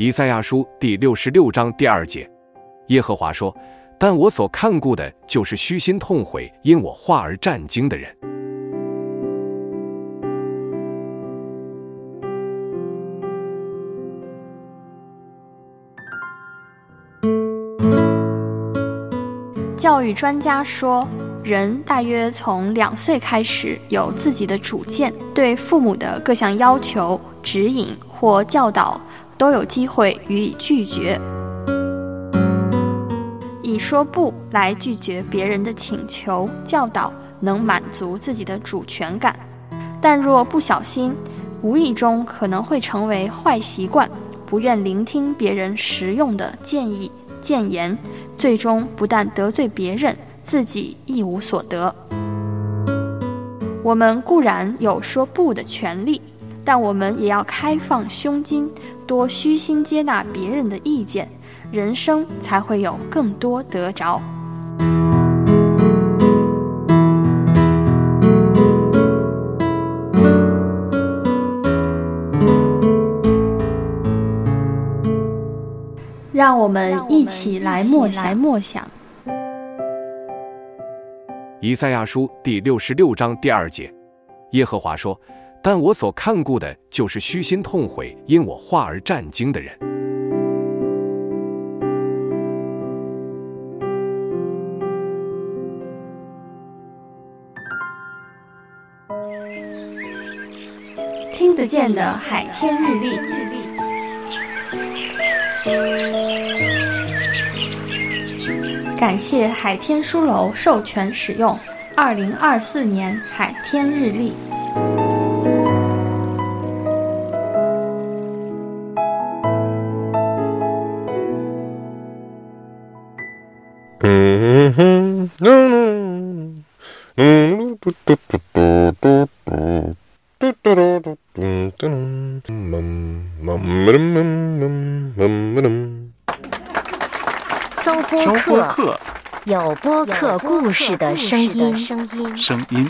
以赛亚书第六十六章第二节，耶和华说：“但我所看顾的，就是虚心痛悔，因我话而战惊的人。”教育专家说，人大约从两岁开始有自己的主见，对父母的各项要求、指引或教导。都有机会予以拒绝，以说不来拒绝别人的请求、教导，能满足自己的主权感。但若不小心，无意中可能会成为坏习惯，不愿聆听别人实用的建议、谏言，最终不但得罪别人，自己一无所得。我们固然有说不的权利。但我们也要开放胸襟，多虚心接纳别人的意见，人生才会有更多得着。让我们一起来默想。默想。以赛亚书第六十六章第二节，耶和华说。但我所看顾的，就是虚心痛悔，因我话而战惊的人。听得见的海天日历，感谢海天书楼授权使用二零二四年海天日历。搜播客，有播客故事的声音。声音。